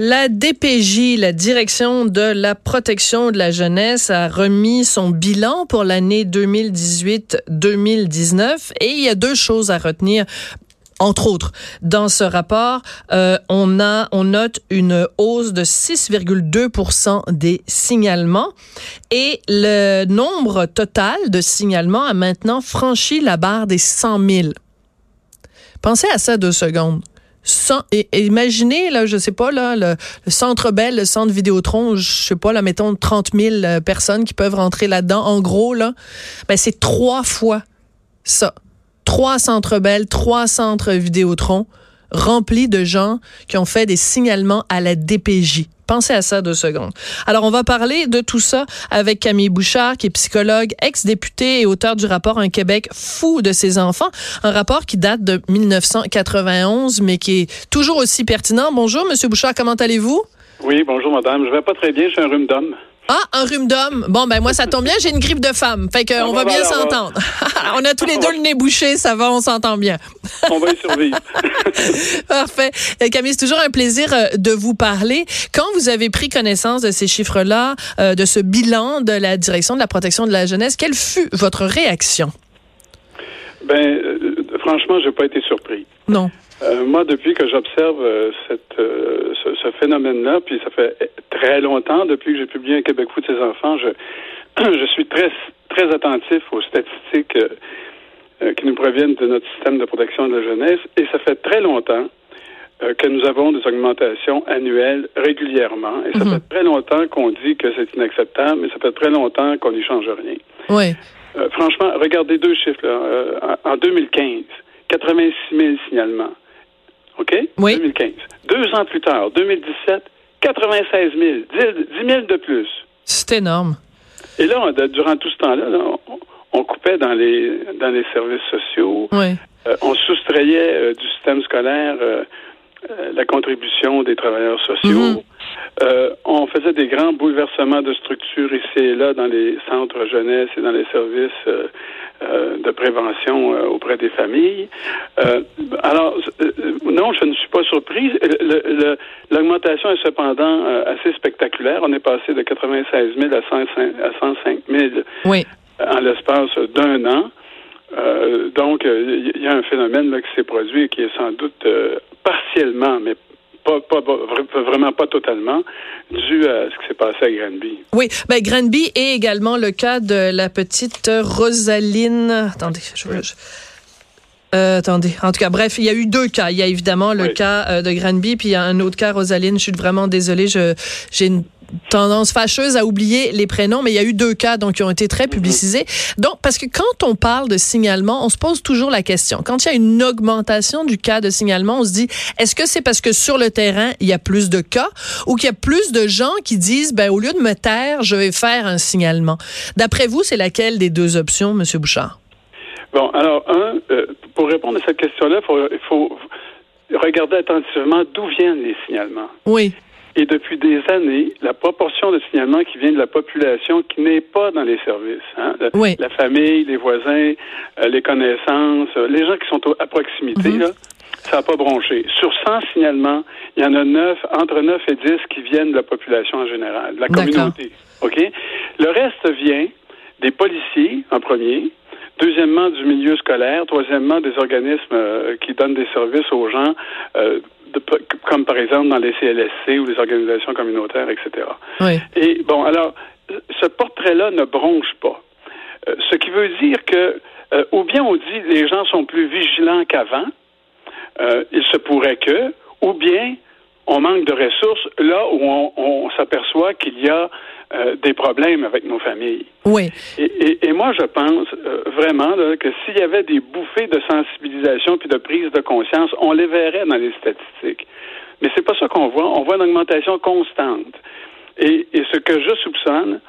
La DPJ, la Direction de la protection de la jeunesse, a remis son bilan pour l'année 2018-2019 et il y a deux choses à retenir entre autres, dans ce rapport, euh, on on note une hausse de 6,2% des signalements et le nombre total de signalements a maintenant franchi la barre des 100 000. Pensez à ça deux secondes. Imaginez, là, je sais pas, le, Centre Bell, le Centre Vidéotron, je sais pas, là, mettons 30 000 euh, personnes qui peuvent rentrer là-dedans. En gros, là, ben, c'est trois fois ça trois centres belles, trois centres Vidéotron remplis de gens qui ont fait des signalements à la DPJ. Pensez à ça deux secondes. Alors, on va parler de tout ça avec Camille Bouchard, qui est psychologue, ex-député et auteur du rapport Un Québec fou de ses enfants. Un rapport qui date de 1991, mais qui est toujours aussi pertinent. Bonjour, Monsieur Bouchard, comment allez-vous? Oui, bonjour, madame. Je vais pas très bien, j'ai un rhume d'homme. Ah, un rhume d'homme. Bon, ben moi, ça tombe bien, j'ai une grippe de femme. Fait qu'on ah, va bien s'entendre. on a tous les deux le nez bouché, ça va, on s'entend bien. on va y survivre. Parfait. Euh, Camille, c'est toujours un plaisir euh, de vous parler. Quand vous avez pris connaissance de ces chiffres-là, euh, de ce bilan de la direction de la protection de la jeunesse, quelle fut votre réaction? Ben, franchement, j'ai pas été surpris. Non. Euh, moi, depuis que j'observe euh, cette, euh, ce, phénomène-là, puis ça fait très longtemps, depuis que j'ai publié un Québec fou de ses enfants, je, je suis très, très attentif aux statistiques qui nous proviennent de notre système de protection de la jeunesse, et ça fait très longtemps que nous avons des augmentations annuelles régulièrement, et ça mhm. fait très longtemps qu'on dit que c'est inacceptable, mais ça fait très longtemps qu'on n'y change rien. Oui. franchement, regardez deux chiffres. Là. en 2015, 86 000 signalements. OK? Oui. 2015. Deux ans plus tard, 2017, 96 000, 10, 000 de plus. C'est énorme. Et là, durant tout ce temps-là, on, coupait dans les, dans les services sociaux. Oui. Euh, on soustrayait euh, du système scolaire euh, la contribution des travailleurs sociaux. Mm-hmm. on faisait des grands bouleversements de structures ici et là dans les centres jeunesse et dans les services euh, de prévention euh, auprès des familles. Euh, alors, non, je ne suis pas surprise. L'augmentation est cependant assez spectaculaire. On est passé de 96 000 à, 105 000 oui. en l'espace d'un an. donc, il y a un phénomène là, qui s'est produit et qui est sans doute partiellement, mais pas, vraiment pas totalement, dû à ce qui s'est passé à Granby. Oui, ben Granby est également le cas de la petite Rosaline. Attendez, je, euh, attendez. En tout cas, bref, il y a eu deux cas. Il y a évidemment le cas euh, de Granby, puis il y a un autre cas, Rosaline. Je suis vraiment désolée. Je, j'ai une tendance fâcheuse à oublier les prénoms, mais il y a eu deux cas donc qui ont été très mhm. publicisés. Donc parce que quand on parle de signalement, on se pose toujours la question. Quand il y a une augmentation du cas de signalement, on se dit est-ce que c'est parce que sur le terrain, il y a plus de cas ou qu'il y a plus de gens qui disent ben au lieu de me taire, je vais faire un signalement? D'après vous, c'est laquelle des deux options monsieur Bouchard? Bon, alors un euh, pour répondre à cette question-là, il faut regarder attentivement d'où viennent les signalements. Oui. Et depuis des années, la proportion de signalements qui vient de la population qui n'est pas dans les services, hein, la, famille, les voisins, euh, les connaissances, euh, les gens qui sont à proximité, mhm. là, ça n'a pas bronché. Sur 100 signalements, il y en a 9, entre 9 et 10 qui viennent de la population en général, de la communauté. OK? Le reste vient des policiers, en premier, deuxièmement du milieu scolaire, troisièmement des organismes euh, qui donnent des services aux gens comme par exemple dans les CLSC ou les organisations communautaires, etc. Et bon, alors, ce portrait-là ne bronche pas. Euh, ce qui veut dire que, euh, ou bien on dit les gens sont plus vigilants qu'avant, euh, il se pourrait que, ou bien on manque de ressources là où on, s'aperçoit qu'il y a euh, des problèmes avec nos familles. Oui. Et, moi, je pense euh, vraiment que s'il y avait des bouffées de sensibilisation puis de prise de conscience, on les verrait dans les statistiques. Mais c'est pas ça qu'on voit. On voit une augmentation constante. Et, ce que je soupçonne,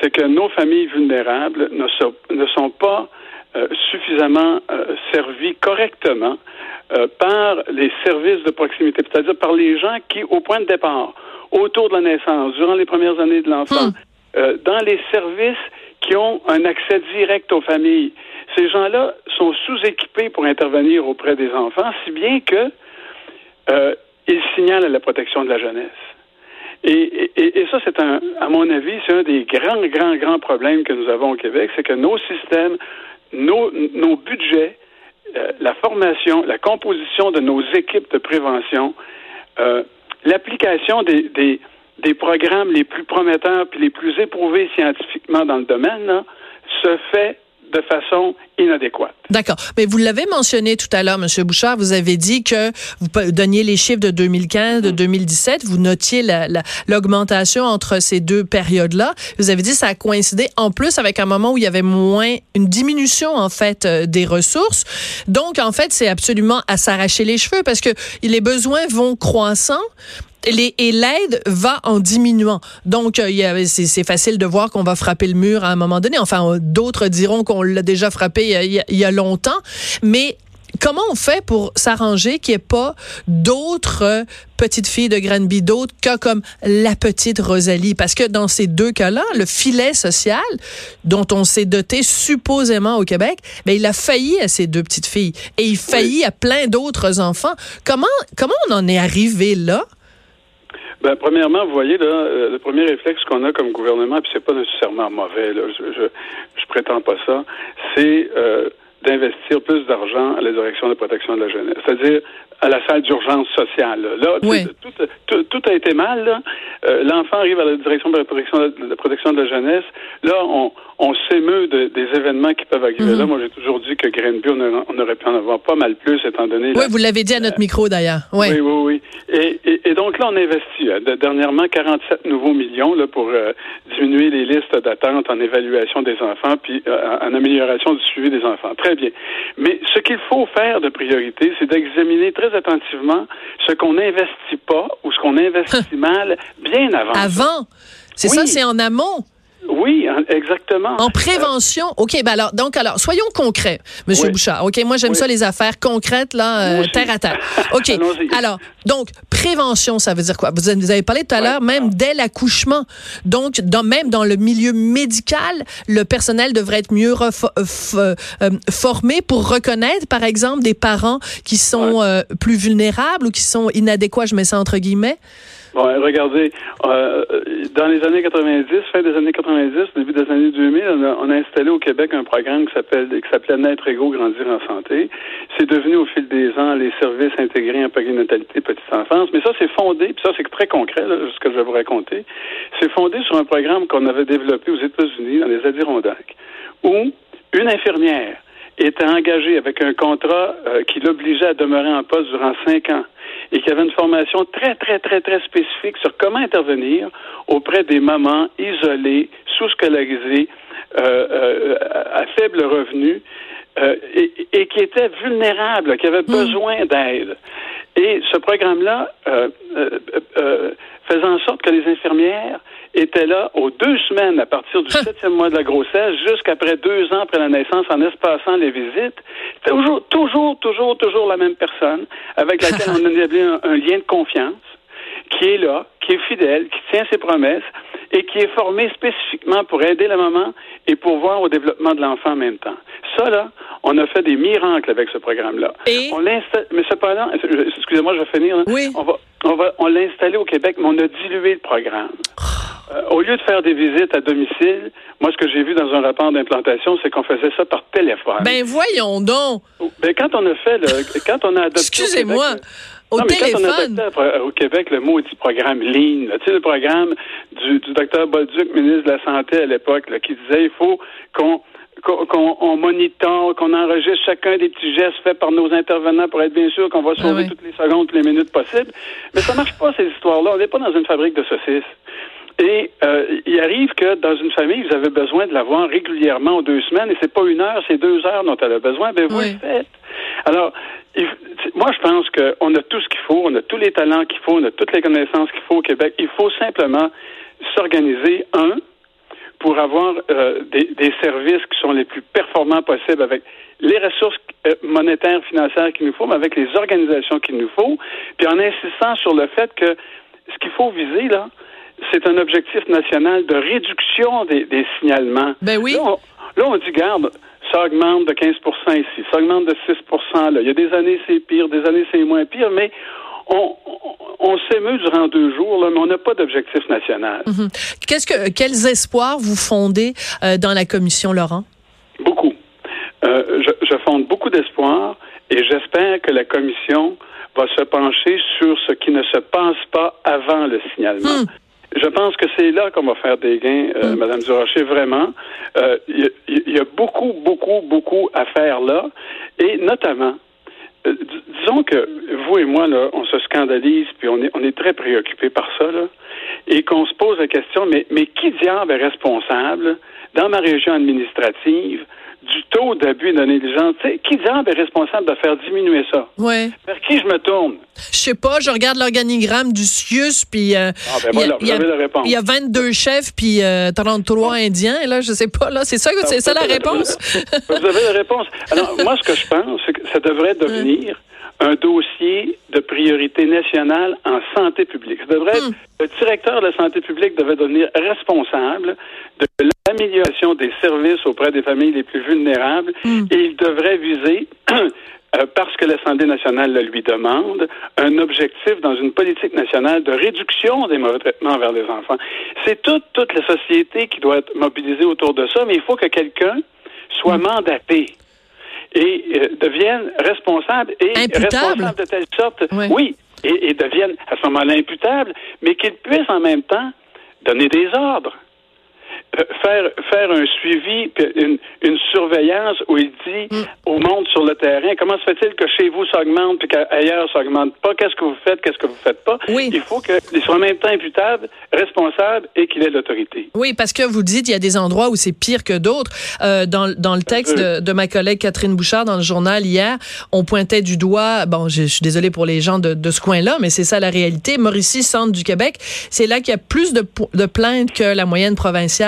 c'est que nos familles vulnérables ne sont, ne sont pas euh, suffisamment euh, servies correctement euh, par les services de proximité, c'est-à-dire par les gens qui, au point de départ, autour de la naissance, durant les premières années de l'enfant, hmm. dans les services qui ont un accès direct aux familles, ces gens-là sont sous-équipés pour intervenir auprès des enfants, si bien que euh, ils signalent à la protection de la jeunesse. Et, et, ça, c'est un, à mon avis, c'est un des grands, grands, grands problèmes que nous avons au Québec, c'est que nos systèmes, nos, nos budgets, euh, la formation, la composition de nos équipes de prévention, euh, l'application des, des, des, programmes les plus prometteurs puis les plus éprouvés scientifiquement dans le domaine là, se fait de façon inadéquate. D'accord. Mais vous l'avez mentionné tout à l'heure, M. Bouchard, vous avez dit que vous donniez les chiffres de 2015, de 2017, vous notiez l'augmentation entre ces deux périodes-là. Vous avez dit que ça a coïncidé en plus avec un moment où il y avait moins, une diminution en fait euh, des ressources. Donc, en fait, c'est absolument à s'arracher les cheveux parce que les besoins vont croissant et l'aide va en diminuant. Donc, euh, c'est facile de voir qu'on va frapper le mur à un moment donné. Enfin, d'autres diront qu'on l'a déjà frappé il y, a, longtemps. Mais comment on fait pour s'arranger qu'il n'y ait pas d'autres petites filles de Granby, d'autres cas comme la petite Rosalie? Parce que dans ces deux cas-là, le filet social dont on s'est doté supposément au Québec, ben, il a failli à ces deux petites filles et il faillit à plein d'autres enfants. Comment, comment on en est arrivé là? Ben, premièrement, vous voyez, là, euh, le premier réflexe qu'on a comme gouvernement, puis c'est pas nécessairement mauvais, là, je, je, je prétends pas ça, c'est euh, d'investir plus d'argent à la direction de protection de la jeunesse. C'est-à-dire à la salle d'urgence sociale. Là, tout, tout, a été mal. Euh, l'enfant arrive à la direction de la protection de, protection de la jeunesse. Là, on, on s'émeut de, des événements qui peuvent arriver. Mhm. Là, moi, j'ai toujours dit que Greenby, on, on, aurait pu en avoir pas mal plus, étant donné... Oui, vous l'avez dit à notre micro, d'ailleurs. Oui, oui, oui. Et, et, et, donc là, on investit. Hein, dernièrement, 47 nouveaux millions là, pour euh, diminuer les listes d'attente en évaluation des enfants, puis euh, en amélioration du suivi des enfants. Très bien. Mais ce qu'il faut faire de priorité, c'est d'examiner très attentivement ce qu'on n'investit pas ou ce qu'on investit mal bien avant. Avant? C'est ça, c'est en amont. Oui, exactement. En prévention. OK, ben alors, donc, alors, soyons concrets, Monsieur Bouchard. OK, moi, j'aime ça, les affaires concrètes, là, euh, terre à terre. OK. alors, donc, prévention, ça veut dire quoi? Vous avez parlé tout à l'heure, même dès l'accouchement. Donc, dans, même dans le milieu médical, le personnel devrait être mieux euh, euh, formé pour reconnaître, par exemple, des parents qui sont plus vulnérables ou qui sont inadéquats, je mets ça entre guillemets. Bon, regardez, euh, dans les années 90, fin des années 90, début des années 2000, on a, installé au Québec un programme qui s'appelle qui s'appelait Naître égaux, grandir en santé. C'est devenu au fil des ans les services intégrés en périnatalité petite enfance. Mais ça, c'est fondé, puis ça, c'est très concret, là, ce que je vais vous raconter. C'est fondé sur un programme qu'on avait développé aux États-Unis, dans les Adirondacks, où une infirmière était engagée avec un contrat euh, qui l'obligeait à demeurer en poste durant cinq ans et qui avait une formation très, très, très, très spécifique sur comment intervenir auprès des mamans isolées, sous-scolarisées, euh, euh, à faible revenu, euh, et, qui étaient vulnérables, qui avaient hmm. besoin d'aide. Et ce programme-là faisait en sorte que les infirmières étaient là aux deux semaines à partir du septième mois de la grossesse jusqu'après deux ans après la naissance en espaçant les visites. Toujours, toujours, toujours, toujours la même personne avec laquelle on a établi un, lien de confiance qui est là, qui est fidèle, qui tient ses promesses et qui est formé spécifiquement pour aider la maman et pour voir au développement de l'enfant en même temps. Ça, là, on a fait des miracles avec ce programme-là. Et? On l'installe, mais cependant, excusez-moi, je vais finir. Oui. On va, on va, on l'a installé au Québec, mais on a dilué le programme. Euh, au lieu de faire des visites à domicile, moi, ce que j'ai vu dans un rapport d'implantation, c'est qu'on faisait ça par téléphone. Ben voyons donc. Ben, quand on a fait le, quand on a adopté. Excusez-moi. Au téléphone. Quand on a adopté au Québec le maudit programme Lean, tu sais, le programme du, du docteur Bolduc, ministre de la Santé à l'époque, qui disait il faut qu'on qu'on on monitore, qu'on enregistre chacun des petits gestes faits par nos intervenants pour être bien sûr qu'on va ah sauver toutes les secondes, toutes les minutes possibles. Mais ça marche pas, ces histoires-là. On n'est pas dans une fabrique de saucisses. Et euh, il arrive que dans une famille, vous avez besoin de la voir régulièrement en deux semaines, et c'est pas une heure, c'est deux heures dont elle a besoin. Ben vous le faites. Alors, moi, je pense qu'on a tout ce qu'il faut, on a tous les talents qu'il faut, on a toutes les connaissances qu'il faut au Québec. Il faut simplement s'organiser, un, pour avoir euh, des, des, services qui sont les plus performants possibles avec les ressources euh, monétaires, financières qu'il nous faut, mais avec les organisations qu'il nous faut, puis en insistant sur le fait que ce qu'il faut viser, là, c'est un objectif national de réduction des, des signalements. Ben oui. Là on, dit, garde, ça augmente de 15% ici, ça augmente de 6% là. Il y a des années, c'est pire, des années, c'est moins pire, mais on, on, s'émeut durant deux jours, là, mais on n'a pas d'objectif national. Mhm. Qu'est-ce que, quels espoirs vous fondez euh, dans la commission, Laurent? Beaucoup. Euh, je, je, fonde beaucoup d'espoirs et j'espère que la commission va se pencher sur ce qui ne se passe pas avant le signalement. Hmm. Je pense que c'est là qu'on va faire des gains, euh, hmm. Madame Durocher, vraiment. Euh, il y, a beaucoup, beaucoup, beaucoup à faire là, et notamment, euh, disons que vous et moi, là, on se scandalise, puis on est, on est très préoccupés par ça, là, et qu'on se pose la question, mais, mais qui diable est responsable dans ma région administrative du taux d'abus et de négligence. qui diable est responsable de faire diminuer ça? Oui. Vers qui je me tourne? Je sais pas, je regarde l'organigramme du CIUS, puis euh, ah, ben voilà, il, y a, il y a 22 chefs, puis euh, 33 indiens, et là, je sais pas, là, c'est ça, c'est ça la réponse? vous avez la réponse. Alors, moi, ce que je pense, c'est que ça devrait devenir un dossier de priorité nationale en santé publique. Ça devrait hmm. le directeur de la santé publique devait devenir responsable de l'amélioration des services auprès des familles les plus vulnérables hmm. et il devrait viser euh, parce que l'Assemblée nationale le lui demande, un objectif dans une politique nationale de réduction des mauvais traitements vers les enfants. C'est toute, toute la société qui doit être mobilisée autour de ça, mais il faut que quelqu'un soit hmm. mandaté et euh, deviennent responsables et responsables de telle sorte, oui, et, et deviennent à ce moment-là imputables, mais qu'ils puissent en même temps donner des ordres. Euh, faire faire un suivi, une, une surveillance où il dit mm. au monde sur le terrain comment se fait-il que chez vous ça augmente puis qu'ailleurs ça augmente pas? Qu'est-ce que vous faites? Qu'est-ce que vous faites pas? Il faut qu'il soit en même temps imputable, responsable et qu'il ait l'autorité. Oui, parce que vous dites il y a des endroits où c'est pire que d'autres. Euh, dans, dans le texte de, de, ma collègue Catherine Bouchard dans le journal hier, on pointait du doigt. Bon, je, suis désolée pour les gens de, de ce coin-là, mais c'est ça la réalité. Mauricie, centre du Québec, c'est là qu'il y a plus de, de plaintes que la moyenne provinciale.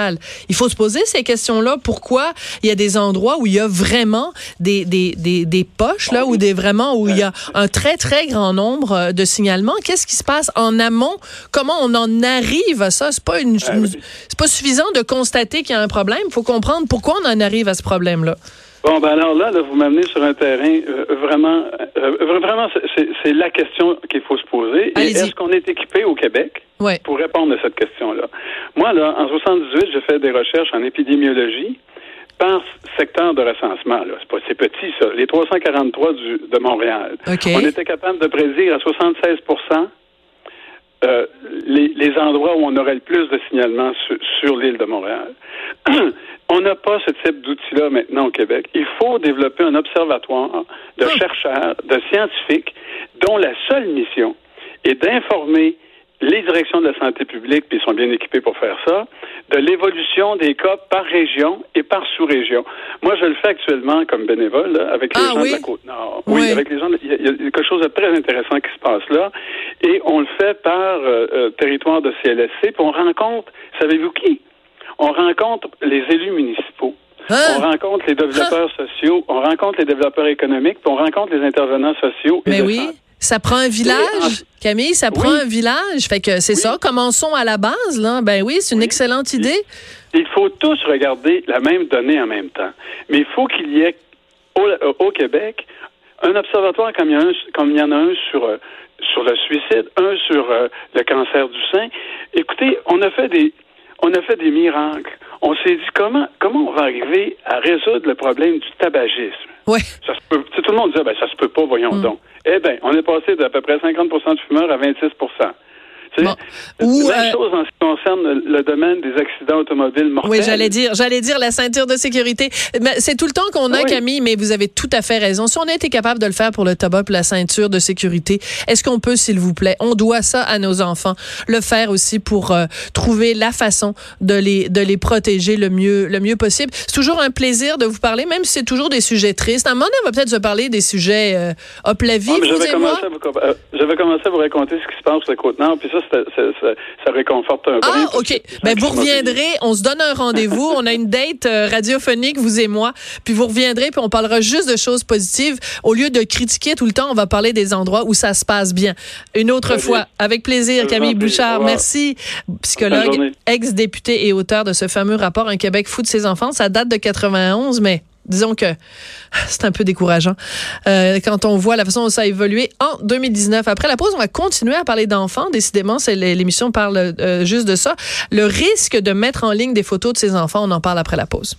Il faut se poser ces questions-là. Pourquoi il y a des endroits où il y a vraiment des, des, des, des poches, là, ou des vraiment où il y a un très, très grand nombre euh, de signalements? Qu'est-ce qui se passe en amont? Comment on en arrive à ça? C'est pas une, c'est pas suffisant de constater qu'il y a un problème. Il faut comprendre pourquoi on en arrive à ce problème-là. Bon, ben alors là, vous m'amenez sur un terrain euh, vraiment, euh, vraiment, c'est la question qu'il faut se poser. Est-ce qu'on est équipé au Québec pour répondre à cette question-là? Moi, là, en 78, j'ai fait des recherches en épidémiologie par secteur de recensement. Là, c'est pas, c'est petit ça. Les 343 du, de Montréal. On était capable de prédire à 76 euh, les, les, endroits où on aurait le plus de signalements sur, sur l'île de Montréal. on n'a pas ce type d'outil-là maintenant au Québec. Il faut développer un observatoire de ah. chercheurs, de scientifiques, dont la seule mission est d'informer les directions de la santé publique, puis ils sont bien équipés pour faire ça, de l'évolution des cas par région et par sous-région. Moi, je le fais actuellement comme bénévole avec les ah gens de la Côte-Nord. Oui. avec les gens. Il y, a quelque chose de très intéressant qui se passe là, et on le fait par euh, euh, territoire de CLSC. Puis on rencontre, savez-vous qui? On rencontre les élus municipaux. Hein? On rencontre les développeurs hein? sociaux, on rencontre les développeurs économiques, puis on rencontre les intervenants sociaux. Mais oui. Ça prend un village, Camille, ça prend un village. Fait que c'est ça, commençons à la base, là. Ben oui, c'est une excellente idée. Il faut tous regarder la même donnée en même temps. Mais il faut qu'il y ait au, Québec un observatoire comme il y, a un, comme il y en a un sur, euh, sur le suicide, un sur euh, le cancer du sein. Écoutez, on a fait des on a fait des miracles. On s'est dit comment comment on va arriver à résoudre le problème du tabagisme? Oui. Ça se peut, tout le monde disait ben ça se peut pas, voyons mm. donc. Eh bien, on est passé d'à peu près 50% de fumeurs à 26 Ou même chose en ce qui concerne le domaine des accidents automobiles mortels. Oui, j'allais dire, j'allais dire la ceinture de sécurité. C'est tout le temps qu'on a, Camille, mais vous avez tout à fait raison. Si on a été capable de le faire pour le tabac, pour la ceinture de sécurité, est-ce qu'on peut, s'il vous plaît, on doit ça à nos enfants, le faire aussi pour euh, trouver la façon de les de les protéger le mieux le mieux possible? C'est toujours un plaisir de vous parler, même si c'est toujours des sujets tristes. À un moment donné, on va peut-être se parler des sujets euh, hop la vie. vous et moi. Euh, j'avais commencé à vous raconter ce qui se passe sur le Côte-Nord, puis ça, ça, réconforte un peu. Ah, OK. Ben, vous reviendrez, on se donne un rendez-vous, on a une date euh, radiophonique, vous et moi, puis vous reviendrez, puis on parlera juste de choses positives. Au lieu de critiquer tout le temps, on va parler des endroits où ça se passe bien. Une autre fois, avec plaisir, Camille Bouchard. Merci, psychologue, ex-député et auteur de ce fameux rapport Un Québec fou de ses enfants. Ça date de 91, mais disons que c'est un peu décourageant euh, quand on voit la façon dont ça a évolué en 2019. Après la pause, on va continuer à parler d'enfants. Décidément, l'émission parle euh, juste de ça. Le risque de mettre en ligne des photos de ses enfants, on en parle après la pause.